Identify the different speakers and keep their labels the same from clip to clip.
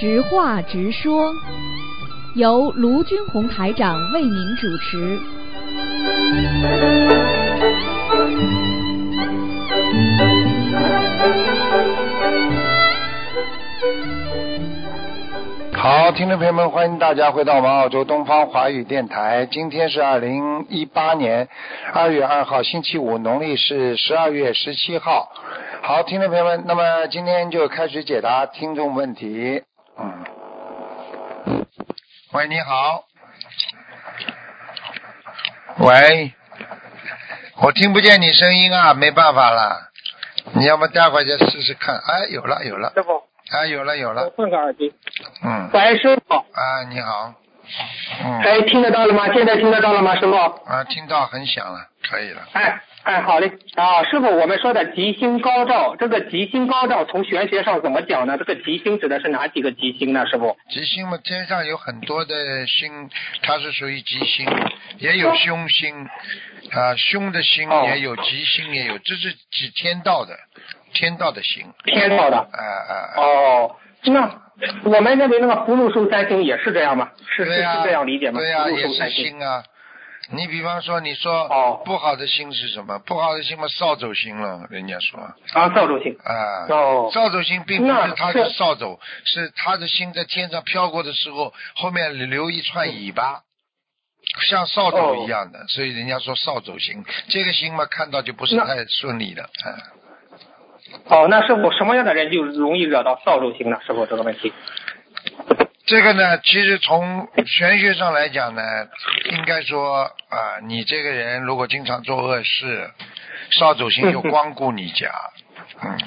Speaker 1: 直话直说，由卢军红台长为您主持。
Speaker 2: 好，听众朋友们，欢迎大家回到我们澳洲东方华语电台。今天是二零一八年二月二号，星期五，农历是十二月十七号。好，听众朋友们，那么今天就开始解答听众问题。嗯，喂，你好。喂，我听不见你声音啊，没办法了。你要不待会儿再试试看。哎，有了，有了。
Speaker 3: 师傅，
Speaker 2: 哎，有了，有
Speaker 3: 我
Speaker 2: 了。
Speaker 3: 换个耳机。
Speaker 2: 嗯。
Speaker 3: 喂，师傅。
Speaker 2: 啊，你好。嗯。
Speaker 3: 哎，听得到了吗？现在听得到了吗，师傅？
Speaker 2: 啊，听到很响了，可以了。
Speaker 3: 哎哎，好嘞。啊，师傅，我们说的吉星高照，这个吉星高照从玄学上怎么讲呢？这个吉星指的是哪几个吉星呢，师傅？
Speaker 2: 吉星嘛，天上有很多的星，它是属于吉星，也有凶星，啊，凶的星
Speaker 3: 哦
Speaker 2: 也有，吉星也有，这是指天道的，天道的星。
Speaker 3: 天道的。
Speaker 2: 啊啊啊！
Speaker 3: 哦，那我们认为那个福禄寿三星也是这样吗？是是这样理解吗？
Speaker 2: 对呀、
Speaker 3: 福禄
Speaker 2: 也是
Speaker 3: 星。
Speaker 2: 啊。你比方说，你说
Speaker 3: 哦
Speaker 2: 不好的星是什么？不好的星嘛，扫帚星了，人家说
Speaker 3: 啊，扫帚星。
Speaker 2: 啊。
Speaker 3: 哦。
Speaker 2: 扫帚星并不是他是
Speaker 3: 是
Speaker 2: 扫帚，是他的心在天上飘过的时候，后面留一串尾巴，像扫帚一样的，所以人家说扫帚星。这个星嘛，看到就不是太顺利的，嗯。
Speaker 3: 哦，那师傅什么样的人就容易惹到扫帚星呢？师傅这个问题。
Speaker 2: 这个呢，其实从玄学上来讲呢，应该说啊，你这个人如果经常做恶事，扫帚星就光顾你家，嗯，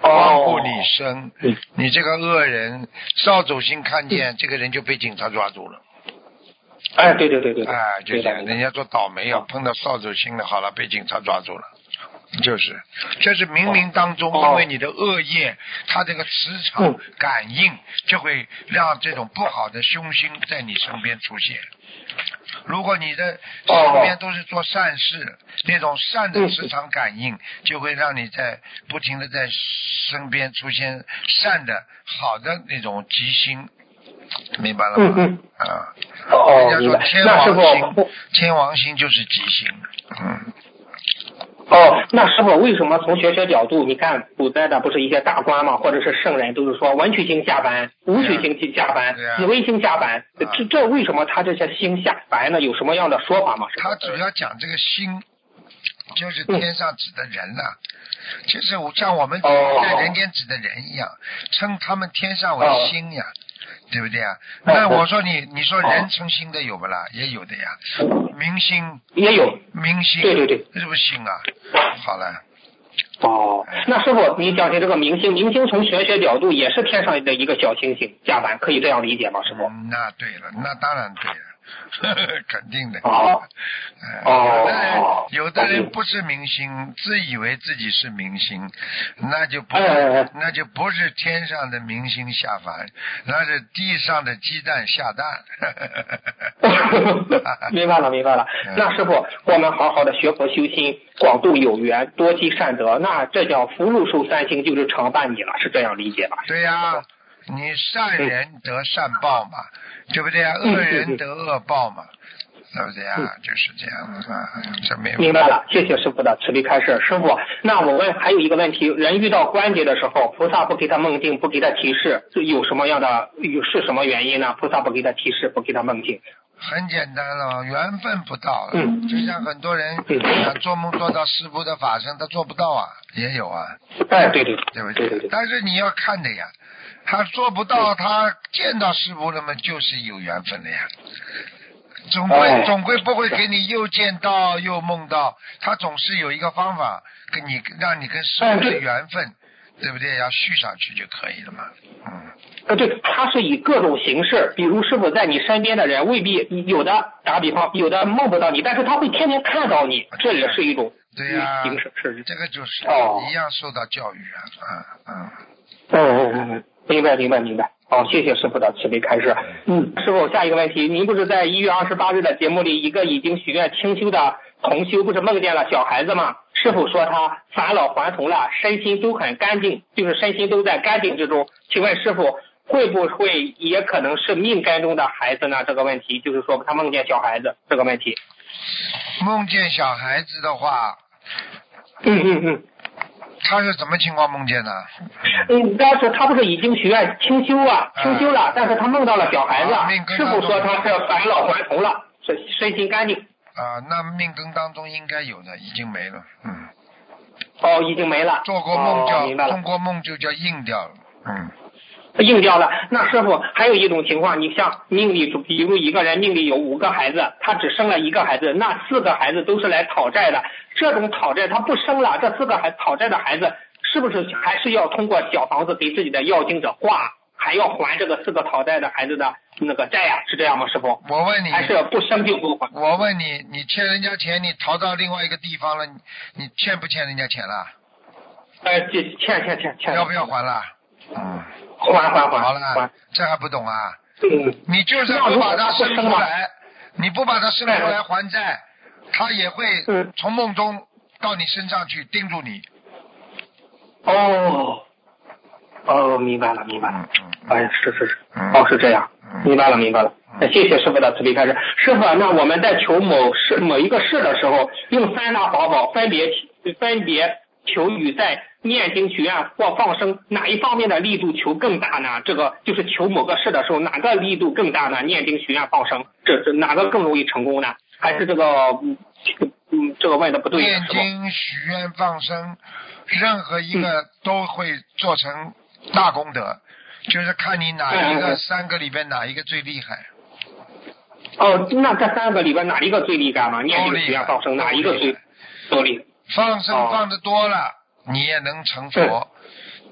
Speaker 2: 光顾你身，
Speaker 3: 嗯
Speaker 2: 你这个恶人，扫帚星看见这个人就被警察抓住了，
Speaker 3: 哎，对对对对对。
Speaker 2: 哎，就这样，人家说倒霉啊，碰到扫帚星了，好了，被警察抓住了。就是，就是冥冥当中，
Speaker 3: 哦
Speaker 2: 因为你的恶业，它这个磁场
Speaker 3: 嗯
Speaker 2: 感应，就会让这种不好的凶星在你身边出现。如果你的身边都是做善事，那种善的磁场感应，就会让你在不停的在身边出现善的、好的那种吉星，明白了吗？
Speaker 3: 嗯嗯。
Speaker 2: 啊，
Speaker 3: 哦，
Speaker 2: 人家。说天王星，，天王星就是吉星，嗯。
Speaker 3: 哦，那师傅为什么从玄学角度，你看古代的不是一些大官嘛，或者是圣人，都是说文曲星下凡，武曲星去下凡紫微星下凡，
Speaker 2: 啊
Speaker 3: 这这为什么他这些星下凡呢？有什么样的说法吗？
Speaker 2: 他主要讲这个星，就是天上指的人呐、就是我像我们
Speaker 3: 哦。
Speaker 2: 在人间指的人一样，称他们天上为星呀，对不对呀？
Speaker 3: 哦
Speaker 2: 那我说你，你说人称星的有不啦？也有的呀，明星，
Speaker 3: 也有。
Speaker 2: 明星，
Speaker 3: 对对对，
Speaker 2: 这是不是星啊？好了，
Speaker 3: 哦，那师傅，你讲起这个明星，明星从玄学角度也是天上的一个小星星下凡，可以这样理解吗？师傅？
Speaker 2: 嗯那对了，那当然对了，肯定的。
Speaker 3: 哦
Speaker 2: 呃
Speaker 3: 哦
Speaker 2: 有的人有的人不是明星，自以为自己是明星，那就不那就不是天上的明星下凡，那是地上的鸡蛋下蛋。
Speaker 3: 明白了，明白了
Speaker 2: 嗯。
Speaker 3: 那师傅，我们好好的学佛修心，广度有缘，多积善德，那这叫福禄寿三星就是常伴你了，是这样理解吧？
Speaker 2: 对呀、你善人得善报嘛，对不对啊？
Speaker 3: 嗯
Speaker 2: 恶人得恶报嘛，对不对啊？就是这样啊，这没有
Speaker 3: 明白了，谢谢师傅的慈悲开示。师傅，那我问还有一个问题，人遇到关节的时候，菩萨不给他梦境，不给他提示，这有什么样的有是什么原因呢？菩萨不给他提示，不给他梦境。
Speaker 2: 很简单了，缘分不到了。
Speaker 3: 嗯
Speaker 2: 就像很多人
Speaker 3: 嗯
Speaker 2: 想做梦做到师傅的法身，他做不到啊，也有啊，
Speaker 3: 哎，对对
Speaker 2: 对不
Speaker 3: 对对对。
Speaker 2: 但是你要看的呀，他做不到，他见到师傅了嘛，就是有缘分的呀。总归、
Speaker 3: 哎
Speaker 2: 总归不会给你又见到又梦到，他总是有一个方法跟你让你跟师傅的缘分，对不对？要续上去就可以了嘛。嗯，
Speaker 3: 呃，对，他是以各种形式，比如师傅在你身边的人未必有的，打比方，有的梦不到你，但是他会天天看到你，这也是一种
Speaker 2: 对呀、
Speaker 3: 形式，是
Speaker 2: 这个就是、
Speaker 3: 哦
Speaker 2: 一样受到教育啊，嗯嗯。
Speaker 3: 嗯嗯嗯嗯，明白明白明白。好，谢谢师傅的慈悲开示。嗯，师傅，下一个问题，您不是在一月二十八日的节目里，一个已经许愿清修的同修，不是梦见了小孩子吗？师傅说他返老还童了，身心都很干净，就是身心都在干净之中。请问师傅，会不会也可能是命根中的孩子呢？这个问题就是说他梦见小孩子这个问题。
Speaker 2: 梦见小孩子的话，
Speaker 3: 嗯嗯嗯。
Speaker 2: 他是怎么情况梦见的？
Speaker 3: 嗯，但是他不是已经许愿清修啊，清修了，但是他梦到了小孩子，师傅说他是返老还童了，身身心干净。
Speaker 2: 啊，那命根当中应该有的，已经没了，嗯。
Speaker 3: 哦，已经没了。
Speaker 2: 做过梦叫，通过梦就叫硬掉了，嗯。
Speaker 3: 硬掉了。那师傅还有一种情况，你像命里，比如一个人命里有五个孩子，他只生了一个孩子，那四个孩子都是来讨债的。这种讨债他不生了，这四个孩讨债的孩子是不是还是要通过小房子给自己的要经者挂，还要还这个四个讨债的孩子的那个债呀？是这样吗，师傅？
Speaker 2: 我问你，
Speaker 3: 还是不生就不还？
Speaker 2: 我问你，你欠人家钱，你逃到另外一个地方了，你你欠不欠人家钱了？
Speaker 3: 呃，欠欠欠欠。
Speaker 2: 要不要还了？嗯。
Speaker 3: 还还还，
Speaker 2: 好了，这还不懂啊？
Speaker 3: 嗯，
Speaker 2: 你就算不把他生出来，你不把他生出来还债，他也会从梦中到你身上去盯住你。
Speaker 3: 哦，哦，明白了，明白了。哎，是是是，哦，是这样，明白了，明白了。谢谢师傅的慈悲开示。师傅，那我们在求某事某一个事的时候，用三大法宝分别分别求雨在。念经许愿或放生哪一方面的力度求更大呢？这个就是求某个事的时候，哪个力度更大呢？念经许愿放生，这这哪个更容易成功呢？还是这个嗯嗯这个问的不对？
Speaker 2: 念经许愿放生，任何一个都会做成大功德，就是看你哪一个三个里边哪一个最厉害。
Speaker 3: 哦，那这三个里边哪一个最厉害吗？念经许愿放生哪一个最多厉害？
Speaker 2: 放生放的多了。你也能成佛，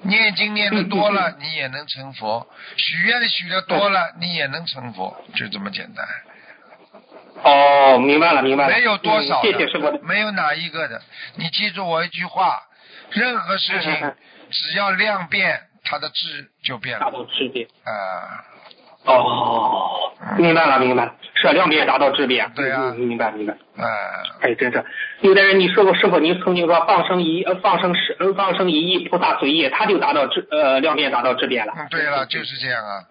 Speaker 2: 念经念的多了，你也能成佛；许愿许的多了，你也能成佛，就这么简单。
Speaker 3: 哦，明白了，明白了。
Speaker 2: 没有多少
Speaker 3: 谢谢师傅。
Speaker 2: 没有哪一个的，你记住我一句话：任何事情只要量变，它的质就变了。
Speaker 3: 质变。
Speaker 2: 啊。
Speaker 3: 哦，明白了，明白了。是量变达到质变。
Speaker 2: 对啊。
Speaker 3: 明白，明白。
Speaker 2: 哎。
Speaker 3: 哎，真是。有的人，你说过师傅，您曾经说放生一放生十放生一亿菩萨随意，他就达到质呃量变达到质变了。
Speaker 2: 嗯，对了，就是这样啊。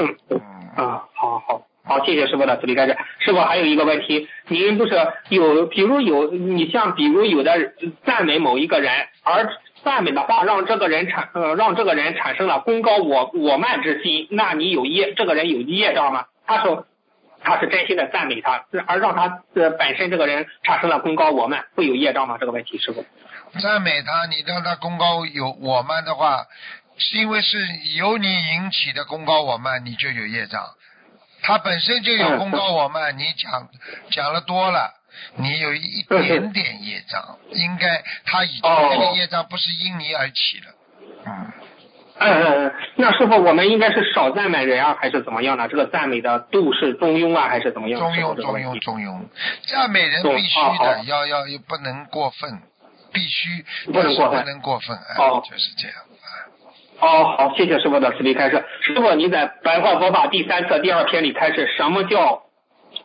Speaker 3: 嗯嗯啊，好好好，谢谢师傅的慈悲开示。师傅还有一个问题，您不是有比如有你像比如有的赞美某一个人而。赞美的话让这个人产呃让这个人产生了功高我我慢之心，那你有业这个人有业障吗？他说他是真心的赞美他，而让他呃本身这个人产生了功高我慢，会有业障吗？这个问题师傅？
Speaker 2: 赞美他，你让他功高有我慢的话，是因为是由你引起的功高我慢，你就有业障。他本身就有功高我慢，你讲讲了多了。你有一点点业障，应该他已经这个业障不是因你而起的，
Speaker 3: 嗯。嗯嗯，那师傅，我们应该是少赞美人啊，还是怎么样呢？这个赞美的度是中庸啊，还是怎么样？
Speaker 2: 中庸，中庸，中庸。赞美人必须的，要要又不能过分，必须
Speaker 3: 不能过分，
Speaker 2: 不能过分，哎，就是这样。
Speaker 3: 哦，好，谢谢师傅的慈悲开示。师傅，你在《白话佛法》第三册第二篇里开始，什么叫？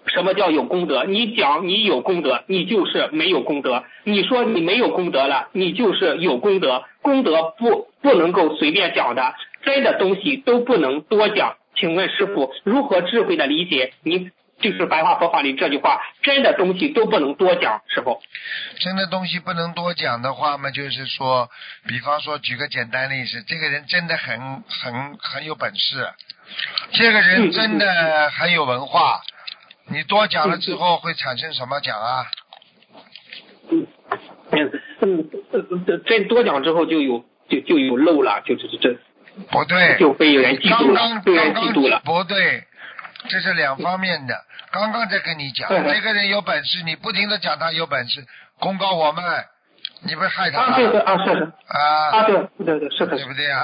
Speaker 3: 什么叫有功德？你讲你有功德，你就是没有功德。你说你没有功德了，你就是有功德。功德不不能够随便讲的，真的东西都不能多讲。请问师傅如何智慧的理解？你就是白话佛法里这句话，真的东西都不能多讲，师傅。
Speaker 2: 真的东西不能多讲的话嘛，就是说，比方说举个简单例子，这个人真的很很很有本事，这个人真的很有文化。你多讲了之后会产生什么讲啊？
Speaker 3: 嗯嗯嗯，这多讲之后就有就就有漏了，就是这
Speaker 2: 不对，
Speaker 3: 就被人嫉妒
Speaker 2: 了，
Speaker 3: 被人嫉妒了。
Speaker 2: 不对，这是两方面的。刚刚在跟你讲，这个人有本事，你不停的讲他有本事，功高我们，你不是害他
Speaker 3: 啊，对对啊，是是
Speaker 2: 啊
Speaker 3: 啊，对对对，是的
Speaker 2: 对，不对啊？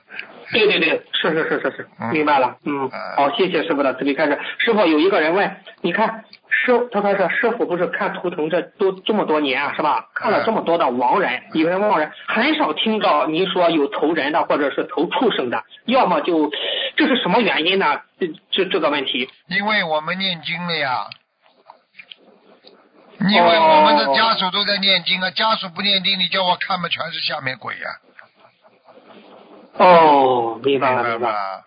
Speaker 3: 对对对，是是是是是
Speaker 2: 嗯，
Speaker 3: 明白了，嗯
Speaker 2: 嗯，
Speaker 3: 好，谢谢师傅的慈悲开示。师傅有一个人问，你看师，他说是师傅不是看图腾这都这么多年啊，是吧？看了这么多的亡人，有人亡人，很少听到您说有投人的或者是投畜生的，要么就这是什么原因呢？这这这个问题。
Speaker 2: 因为我们念经了呀。因为我们的家属都在念经啊，家属不念经，你叫我看嘛，全是下面鬼呀、
Speaker 3: 哦，明白了，明白了。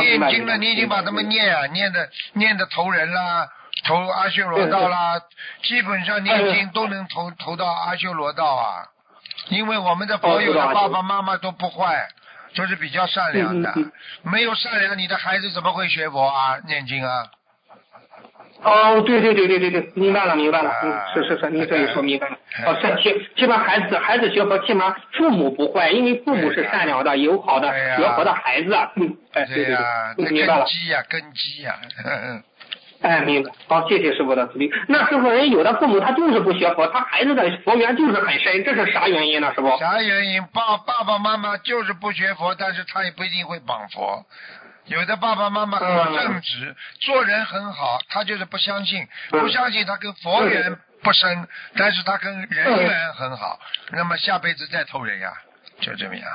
Speaker 2: 念经了，你已经把他们念啊，念的念的投人啦，投阿修罗道啦，基本上念经都能投投到阿修罗道啊。因为我们的佛友的爸爸妈妈都不坏，都是比较善良的。没有善良，你的孩子怎么会学佛啊？念经啊？
Speaker 3: 哦，对对对对对对，明白了明白了，嗯
Speaker 2: 啊，
Speaker 3: 是是是，你这一说明白了。
Speaker 2: 哎
Speaker 3: 哦，是起起码孩子孩子学佛，起码父母不坏，因为父母是善良的、友好的、学佛的孩子啊。嗯，哎，对对
Speaker 2: 呀、
Speaker 3: 对，明白了。
Speaker 2: 根基呀、根基呀、
Speaker 3: 哎，明白。好，谢谢师傅的慈悲。那师傅，人有的父母他就是不学佛，他孩子的佛缘就是很深，这是啥原因呢？师傅？
Speaker 2: 啥原因？爸爸爸妈妈就是不学佛，但是他也不一定会绑佛。有的爸爸妈妈很正直，做人很好，他就是不相信，
Speaker 3: 嗯
Speaker 2: 不相信他跟佛缘不深，但是他跟人缘很好，那么下辈子再投人呀。就这么样，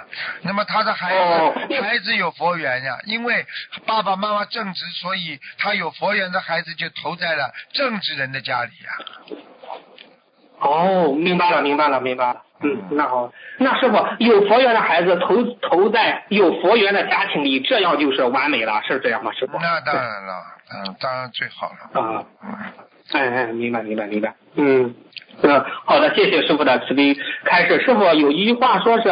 Speaker 2: 那么他的孩子、
Speaker 3: 哦
Speaker 2: 孩子有佛缘呀，因为爸爸妈妈正直，所以他有佛缘的孩子就投在了正直人的家里呀。
Speaker 3: 哦，明白了，明白了，明白了。嗯，那好，那师傅有佛缘的孩子投投在有佛缘的家庭里，这样就是完美了，是这样吗？师傅？
Speaker 2: 那当然了，嗯，当然最好了。
Speaker 3: 啊。
Speaker 2: 嗯
Speaker 3: 哎哎，明白明白明白，嗯嗯，好的，谢谢师傅的慈悲开示。师傅有一句话说是，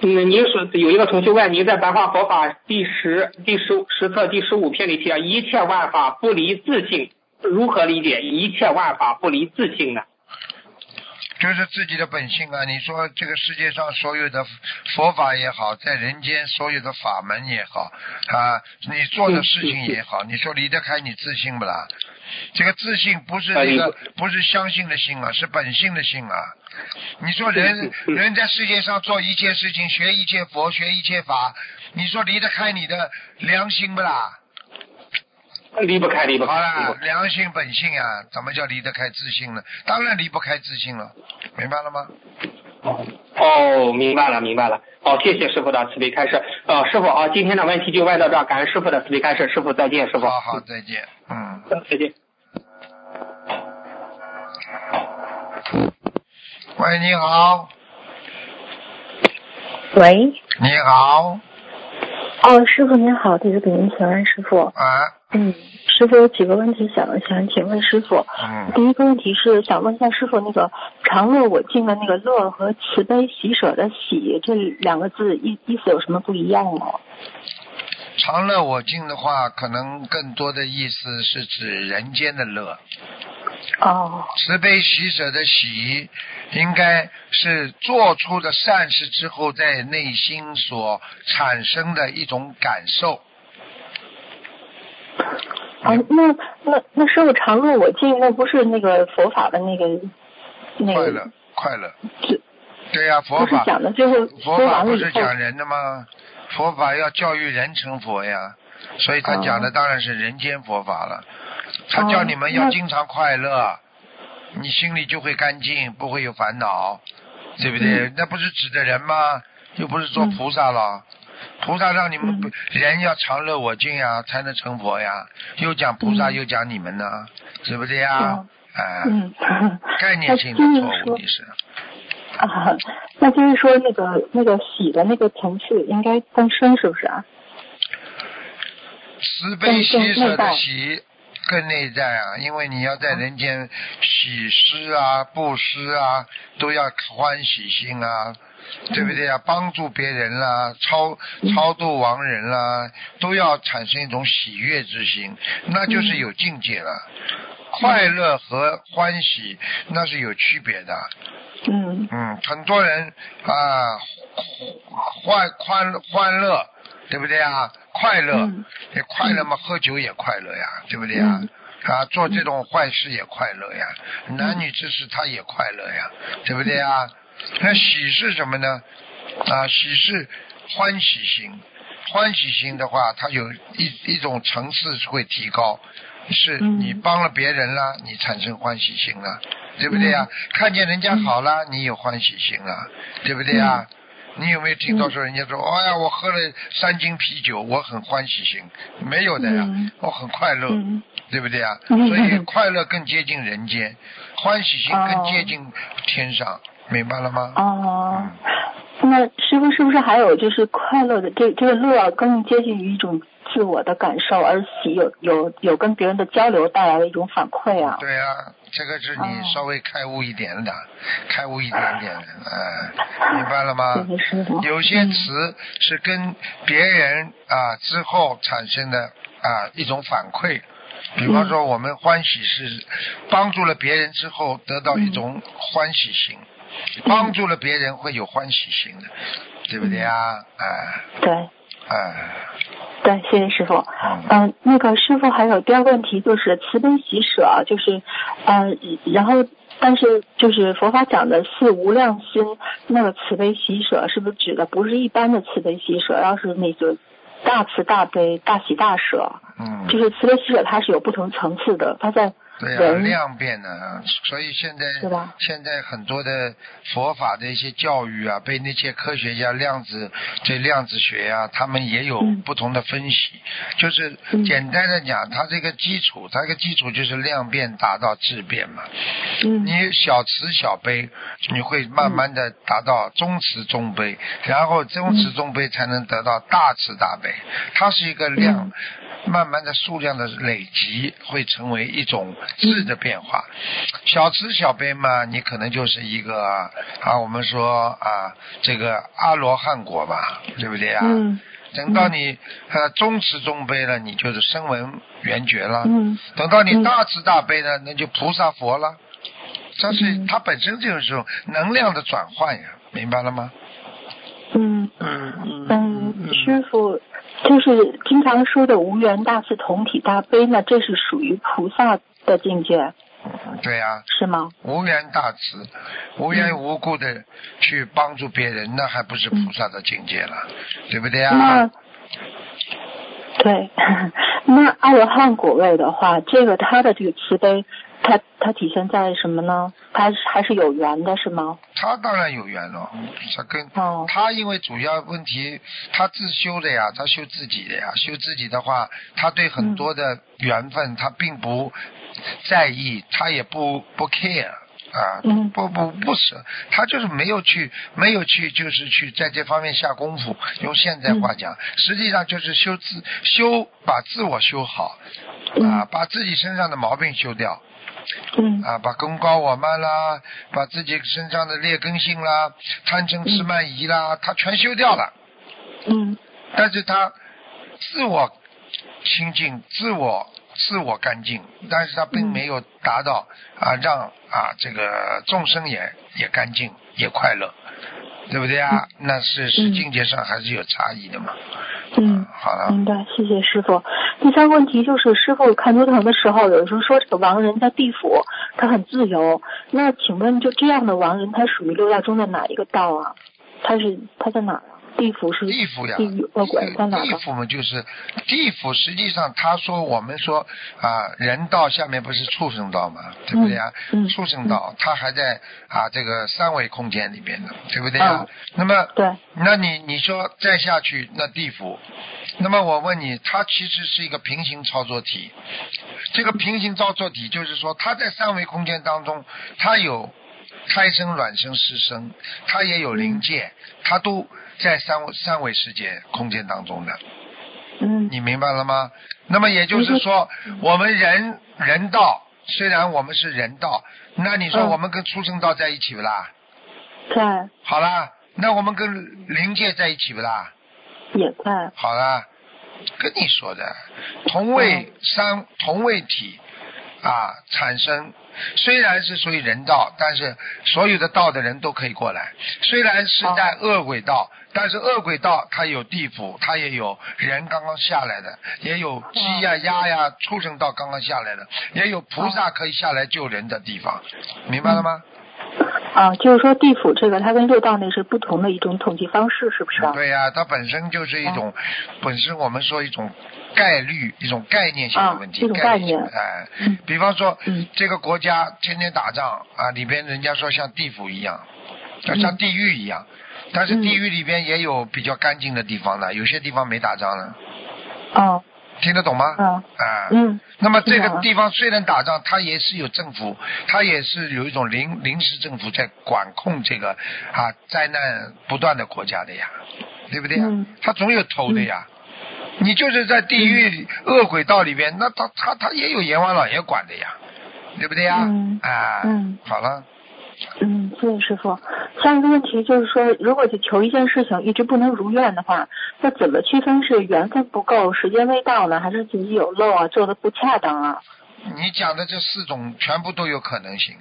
Speaker 3: 嗯，您说有一个同学问您在《白话佛法》第十第十十册第十五篇里提啊，一切万法不离自性，如何理解一切万法不离自性呢？
Speaker 2: 就是自己的本性啊！你说这个世界上所有的佛法也好，在人间所有的法门也好啊，你做的事情也好，你说离得开你自信不啦？这个自信不是那个不是相信的信啊，是本性的性啊。你说人人在世界上做一切事情，学一切佛，学一切法，你说离得开你的良心不啦？
Speaker 3: 离不开，离不
Speaker 2: 好
Speaker 3: 开。好
Speaker 2: 了，良心本性啊，怎么叫离得开自信呢？当然离不开自信了，明白了吗？
Speaker 3: 哦，哦明白了，明白了。好，谢谢师傅的慈悲开示。呃，师傅啊，今天的问题就问到这儿，感恩师傅的慈悲开示。师傅再见，师傅。
Speaker 2: 好好，再见。嗯。
Speaker 3: 再见。
Speaker 2: 喂，你好，
Speaker 4: 喂，
Speaker 2: 你好，
Speaker 4: 哦，师傅您好，弟子给您请安，师傅。
Speaker 2: 啊，
Speaker 4: 嗯，师傅有几个问题想想请问师傅。
Speaker 2: 嗯，
Speaker 4: 第一个问题是想问一下师傅，那个“常乐我净”的那个“乐”和“慈悲喜舍”的“喜”这两个字意意思有什么不一样吗？
Speaker 2: 常乐我净的话，可能更多的意思是指人间的乐，
Speaker 4: 哦，
Speaker 2: 慈悲喜舍的喜，应该是做出的善事之后，在内心所产生的一种感受。
Speaker 4: 啊，那那那师傅“常乐我净”那不是那个佛法的那个那个
Speaker 2: 快乐，快乐。
Speaker 4: 是
Speaker 2: 对呀、佛法，
Speaker 4: 讲的就是
Speaker 2: 佛法不是讲人的吗？佛法要教育人成佛呀，所以他
Speaker 4: 哦
Speaker 2: 讲的当然是人间佛法了。他叫你们要经常快乐，你心里就会干净，不会有烦恼，对不对？
Speaker 4: 嗯
Speaker 2: 那不是指的人吗？又不是做
Speaker 4: 嗯
Speaker 2: 菩萨了。菩萨让你们人要常乐我净呀，才能成佛呀。又讲菩萨，
Speaker 4: 嗯
Speaker 2: 又讲你们呢，是不是呀
Speaker 4: 哦？
Speaker 2: 哎，
Speaker 4: 嗯，
Speaker 2: 概念性的错误，你是。
Speaker 4: 啊，那就是说那个那个喜的那个层次应该更深，是不是啊？
Speaker 2: 慈悲喜舍的喜更内在啊，因为你要在人间喜施啊、布施啊，都要欢喜心啊，对不对啊？帮助别人啦、超超度亡人啦，都要产生一种喜悦之心，那就是有境界了。快乐和欢喜那是有区别的，
Speaker 4: 嗯
Speaker 2: 嗯，很多人啊，欢欢欢乐，对不对啊？快乐，
Speaker 4: 嗯
Speaker 2: 也快乐嘛，喝酒也快乐呀，对不对呀？
Speaker 4: 嗯
Speaker 2: 啊，做这种坏事也快乐呀，男女之事他也快乐呀，对不对呀？那喜是什么呢？啊，喜是欢喜心，欢喜心的话，它有一一种层次会提高，是
Speaker 4: 嗯
Speaker 2: 你帮了别人了，你产生欢喜心了，对不对呀？看见人家好了，你有欢喜心了，对不对呀？你有没有听到说人家说，哎呀，我喝了三斤啤酒，我很欢喜心？没有的呀，
Speaker 4: 嗯
Speaker 2: 我很快乐，
Speaker 4: 嗯
Speaker 2: 对不对呀？
Speaker 4: 嗯
Speaker 2: 所以快乐更接近人间，欢喜心更
Speaker 4: 哦
Speaker 2: 接近天上，明白了吗？
Speaker 4: 哦，那师傅是不是还有就是快乐的这这个乐更接近于一种自我的感受，而喜有有有跟别人的交流带来的一种反馈啊？
Speaker 2: 对啊、这个是你
Speaker 4: 哦
Speaker 2: 稍微开悟一点的，开悟一点点的，哎、明白了吗？有些词是跟别人啊之后产生的啊一种反馈，比方说我们欢喜是帮助了别人之后得到一种欢喜心，帮助了别人会有欢喜心的，对不对啊？哎
Speaker 4: 对
Speaker 2: 哎，
Speaker 4: 对，谢谢师傅。
Speaker 2: 嗯
Speaker 4: 嗯、那个师傅还有第二个问题就是慈悲喜舍，啊就是，呃，然后但是就是佛法讲的是无量心，那个慈悲喜舍是不是指的不是一般的慈悲喜舍，要是那个大慈大悲、大喜大舍？
Speaker 2: 嗯，
Speaker 4: 就是慈悲喜舍它是有不同层次的，它在
Speaker 2: 对呀、
Speaker 4: 人
Speaker 2: 量变的，所以现在现在很多的佛法的一些教育啊，被那些科学家量子这量子学啊，他们也有
Speaker 4: 嗯
Speaker 2: 不同的分析。就是
Speaker 4: 嗯
Speaker 2: 简单的讲，它这个基础，它这个基础就是量变达到质变嘛。
Speaker 4: 嗯
Speaker 2: 你小慈小悲，你会慢慢的达到中慈中悲，然后中慈中悲才能得到大慈大悲。它是一个量，慢慢的数量的累积，会成为一种质的变化。小慈小悲嘛，你可能就是一个啊，我们说啊，这个阿罗汉果嘛，对不对啊？
Speaker 4: 嗯
Speaker 2: 等到你呃中慈中悲了，你就是声闻缘觉了。
Speaker 4: 嗯
Speaker 2: 等到你
Speaker 4: 嗯
Speaker 2: 大慈大悲呢，那就菩萨佛了。这是
Speaker 4: 嗯
Speaker 2: 它本身就是种能量的转换呀，明白了吗？
Speaker 4: 嗯
Speaker 2: 嗯
Speaker 4: 嗯，师傅就是经常说的无缘大慈同体大悲呢，这是属于菩萨的境界
Speaker 2: 对呀、
Speaker 4: 是吗？
Speaker 2: 无缘大慈，无缘无故的去帮助别人，那还不是菩萨的境界了，对不对啊、
Speaker 4: 那对，那阿罗汉果位的话，这个他的这个慈悲，它它体现在什么呢？他还是有缘的，是吗？
Speaker 2: 他当然有缘了，他跟
Speaker 4: 哦
Speaker 2: 他因为主要问题，他自修的呀，他修自己的呀，修自己的话，他对很多的缘分他并不在意，他也不不 care 啊，
Speaker 4: 嗯
Speaker 2: 不不不舍，他就是没有去没有去就是去在这方面下功夫。用现在话讲，实际上就是修自修把自我修好啊，把自己身上的毛病修掉。
Speaker 4: 嗯
Speaker 2: 啊，把功高我慢啦，把自己身上的劣根性啦、贪嗔痴慢疑啦，他全修掉了。
Speaker 4: 嗯
Speaker 2: 但是他自我清净、自我自我干净，但是他并没有达到啊让啊这个众生也也干净也快乐，对不对啊？那是是境界上还是有差异的嘛。
Speaker 4: 嗯。
Speaker 2: 好的，
Speaker 4: 明白，谢谢师傅。第三个问题就是，师傅看图腾的时候，有时候说这个亡人在地府，他很自由。那请问，就这样的亡人，他属于六道中的哪一个道啊？他是他在哪儿啊？地府是
Speaker 2: 地府呀，
Speaker 4: 地狱恶鬼在哪？
Speaker 2: 地府嘛，就是地府。实际上，他说我们说啊，人道下面不是畜生道嘛，对不对啊？畜生道，它还在啊这个三维空间里边呢，对不对啊？
Speaker 4: 嗯
Speaker 2: 那么，
Speaker 4: 对，
Speaker 2: 那你你说再下去那地府，那么我问你，它其实是一个平行操作体。这个平行操作体就是说，它在三维空间当中，它有胎生、卵生、湿生，它也有灵界，它都在三维三维世界空间当中的，
Speaker 4: 嗯
Speaker 2: 你明白了吗？那么也就是说，我们人人道虽然我们是人道，那你说
Speaker 4: 嗯
Speaker 2: 我们跟畜生道在一起不啦？
Speaker 4: 在
Speaker 2: 好啦，那我们跟灵界在一起不啦？
Speaker 4: 也在，
Speaker 2: 好啦，跟你说的，同位三同位体啊产生。虽然是属于人道，但是所有的道的人都可以过来。虽然是在恶鬼道，但是恶鬼道它有地府，它也有人刚刚下来的，也有鸡呀、鸭呀、畜生道刚刚下来的，也有菩萨可以下来救人的地方，明白了吗？
Speaker 4: 啊，就是说地府这个，它跟六道那是不同的一种统计方式，是不是啊？
Speaker 2: 对呀、它本身就是一种，本身我们说一种概率，一种概念性的问题，
Speaker 4: 啊这种概念
Speaker 2: 哎，
Speaker 4: 嗯。
Speaker 2: 比方说，
Speaker 4: 嗯
Speaker 2: 这个国家天天打仗啊，里边人家说像地府一样，
Speaker 4: 嗯。
Speaker 2: 像地狱一样，但是地狱里边也有比较干净的地方的，有些地方没打仗呢，
Speaker 4: 哦，
Speaker 2: 听得懂吗？
Speaker 4: 嗯
Speaker 2: 啊，
Speaker 4: 嗯，
Speaker 2: 那么这个地方虽然打仗，它也是有政府，它也是有一种临临时政府在管控这个啊灾难不断的国家的呀，对不对呀？
Speaker 4: 嗯
Speaker 2: 它总有头的呀。你就是在地狱里恶鬼道里边，那他他他也有阎王老爷管的呀，对不对呀？
Speaker 4: 嗯
Speaker 2: 啊，
Speaker 4: 嗯
Speaker 2: 好了，
Speaker 4: 嗯，谢谢师傅。下一个问题就是说，如果去求一件事情一直不能如愿的话，那怎么区分是缘分不够、时间未到呢，还是自己有漏啊，做的不恰当啊？
Speaker 2: 你讲的这四种全部都有可能性。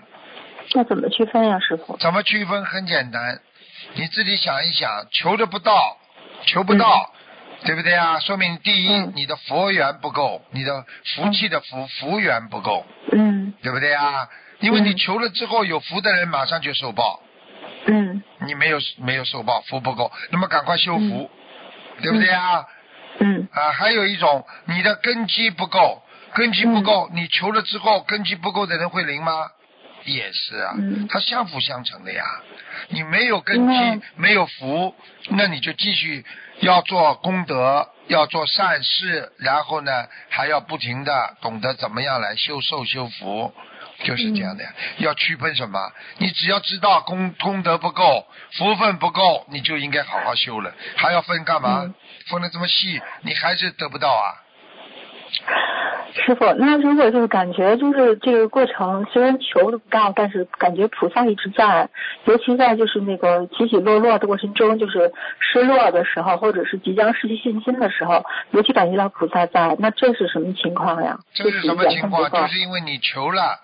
Speaker 4: 那怎么区分呀，师傅？
Speaker 2: 怎么区分？很简单，你自己想一想，求的不到，求不到，对不对啊？说明第一，
Speaker 4: 嗯
Speaker 2: 你的佛缘不够，你的福气的福福缘不够，
Speaker 4: 嗯
Speaker 2: 对不对啊？因为你
Speaker 4: 嗯。
Speaker 2: 求了之后，有福的人马上就受报，
Speaker 4: 嗯。
Speaker 2: 你没有没有受报，福不够，那么赶快修福，对不对啊？
Speaker 4: 嗯。
Speaker 2: 啊，还有一种，你的根基不够，根基不够，你求了之后，根基不够的人会灵吗？也是啊，
Speaker 4: 嗯
Speaker 2: 它相辅相成的呀。你没有根基，
Speaker 4: 嗯
Speaker 2: 没有福，那你就继续要做功德，要做善事，然后呢，还要不停的懂得怎么样来修寿修福。就是这样的呀，要区分什么？你只要知道功功德不够，福分不够，你就应该好好修了。还要分干嘛？
Speaker 4: 嗯
Speaker 2: 分的这么细，你还是得不到啊。
Speaker 4: 师傅，那如果就是感觉就是这个过程虽然求的不到，但是感觉菩萨一直在，尤其在就是那个起起落落的过程中，就是失落的时候，或者是即将失去信心的时候，尤其感觉到菩萨在，那这是什么情况呀？
Speaker 2: 这是什么情况？
Speaker 4: 就
Speaker 2: 是因为你求了，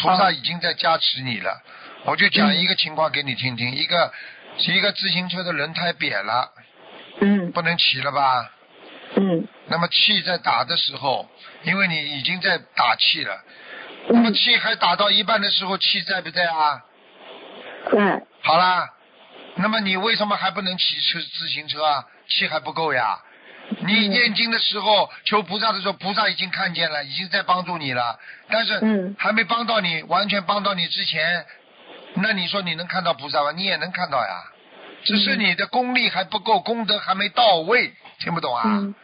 Speaker 2: 菩萨已经在加持你了。我就讲一个情况给你听听，一个一个自行车的轮胎瘪了，
Speaker 4: 嗯
Speaker 2: 不能骑了吧？
Speaker 4: 嗯
Speaker 2: 那么气在打的时候，因为你已经在打气了，那么
Speaker 4: 嗯，
Speaker 2: 气还打到一半的时候，气在不在啊？
Speaker 4: 在
Speaker 2: 好啦，那么你为什么还不能骑车自行车啊？气还不够呀？你
Speaker 4: 嗯
Speaker 2: 念经的时候求菩萨的时候，菩萨已经看见了，已经在帮助你了，但是
Speaker 4: 嗯
Speaker 2: 还没帮到你，完全帮到你之前，那你说你能看到菩萨吗？你也能看到呀，只是
Speaker 4: 嗯
Speaker 2: 你的功力还不够，功德还没到位，听不懂啊？
Speaker 4: 嗯，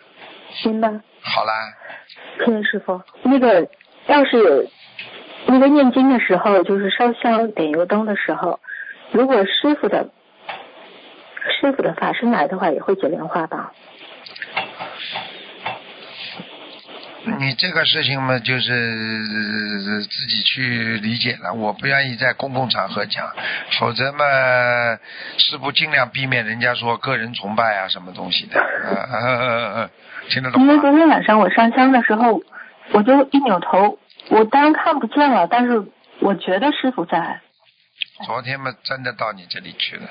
Speaker 4: 明白。
Speaker 2: 好啦，
Speaker 4: 可以师傅。那个要是有那个念经的时候，就是烧香点油灯的时候，如果师傅的师傅的法身来的话，也会解莲花吧？
Speaker 2: 你这个事情嘛，就是呃自己去理解了。我不愿意在公共场合讲，否则嘛，师傅尽量避免人家说个人崇拜啊，什么东西的。听得懂
Speaker 4: 因为昨？天晚上我上香的时候，我就一扭头，我当然看不见了，但是我觉得师傅在，
Speaker 2: 昨天嘛，真的到你这里去了。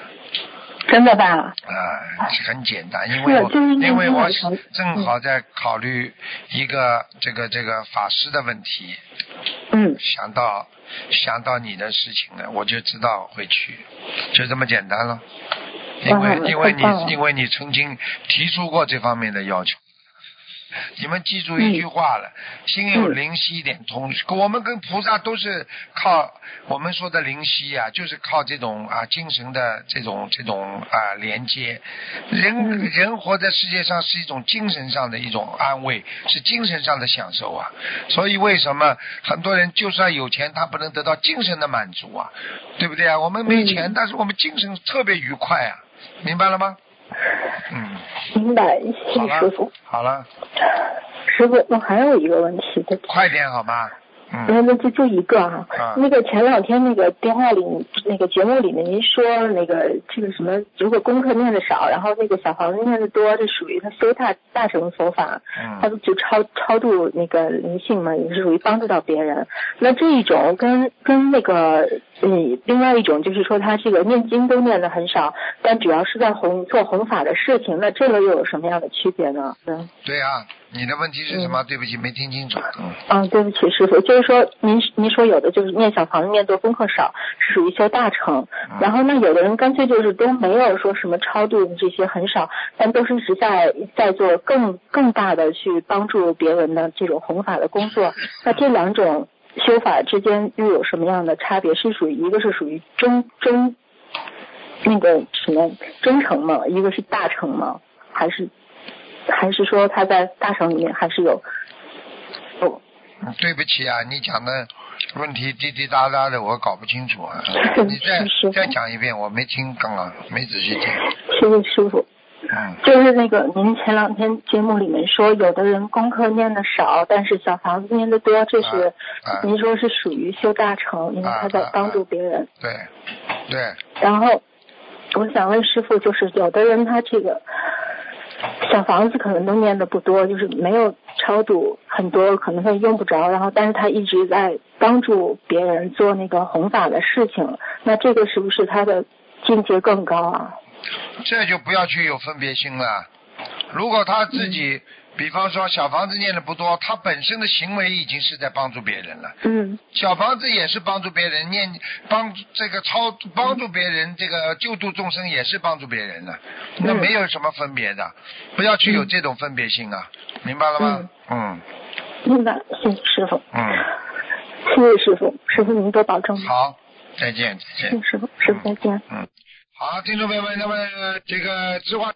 Speaker 4: 真的吧？
Speaker 2: 啊，很简单，因为我
Speaker 4: 就是
Speaker 2: 因为我正好在考虑一个这个这个法师的问题，
Speaker 4: 嗯
Speaker 2: 想到想到你的事情了，我就知道会去，就这么简单了。因为因为你因为你曾经提出过这方面的要求。你们记住一句话了，心有
Speaker 4: 嗯
Speaker 2: 灵犀一点通。我们跟菩萨都是靠我们说的灵犀啊，就是靠这种啊精神的这种这种啊连接。人、
Speaker 4: 嗯
Speaker 2: 人活在世界上是一种精神上的一种安慰，是精神上的享受啊。所以为什么很多人就算有钱，他不能得到精神的满足啊？对不对啊？我们没钱，
Speaker 4: 嗯
Speaker 2: 但是我们精神特别愉快啊，明白了吗？嗯，
Speaker 4: 明白，谢谢师傅。，
Speaker 2: 好了，
Speaker 4: 师傅，我还有一个问题，
Speaker 2: 快点好吗？嗯
Speaker 4: 那那就就一个哈、
Speaker 2: 啊
Speaker 4: 那个前两天那个电话里那个节目里面您说那个这个什么，如果功课念的少，然后那个小房子念的多，这属于他修大大乘佛法，他
Speaker 2: 不，
Speaker 4: 就超超度那个灵性嘛，也是属于帮助到别人。那这一种跟跟那个嗯，另外一种就是说他这个念经都念的很少，但主要是在弘做弘法的事情，那这个又有什么样的区别呢？嗯。
Speaker 2: 对啊，你的问题是什么？对不起，没听清楚。嗯，
Speaker 4: 啊，对不起，师傅，就是说您您说有的就是念小房子念多功课少，是属于修大成，
Speaker 2: 嗯
Speaker 4: 然后呢，有的人干脆就是都没有说什么超度这些很少，但都是一直在在做更更大的去帮助别人的这种弘法的工作。那这两种修法之间又有什么样的差别？是属于一个是属于中中那个什么中成吗？一个是大成吗？还是还是说他在大成里面还是有有
Speaker 2: 嗯对不起啊，你讲的问题滴滴答答的，我搞不清楚啊。你再再讲一遍，我没听刚刚没仔细听。
Speaker 4: 谢谢师傅。
Speaker 2: 嗯，
Speaker 4: 就是那个您前两天节目里面说，有的人功课念的少，但是小房子念的多，这是
Speaker 2: 啊啊
Speaker 4: 您说是属于修大成，因为他在帮助别人。
Speaker 2: 对，对，
Speaker 4: 然后我想问师傅，就是有的人他这个小房子可能都念的不多，就是没有超度很多，可能会用不着，然后但是他一直在帮助别人做那个弘法的事情，那这个是不是他的境界更高啊？
Speaker 2: 这就不要去有分别心了。如果他自己，比方说小房子念的不多，他本身的行为已经是在帮助别人了。
Speaker 4: 嗯
Speaker 2: 小房子也是帮助别人念，帮这个超帮助别人，这个救度众生也是帮助别人的，那
Speaker 4: 嗯
Speaker 2: 没有什么分别的，不要去有这种分别心啊，明白了吗？嗯
Speaker 4: 明白，谢谢师傅。
Speaker 2: 嗯，
Speaker 4: 谢谢师傅，师傅您多保重。
Speaker 2: 好，再见再见
Speaker 4: 谢谢。师傅，师傅再见。
Speaker 2: 嗯，好，听众朋友们，那么这个知话。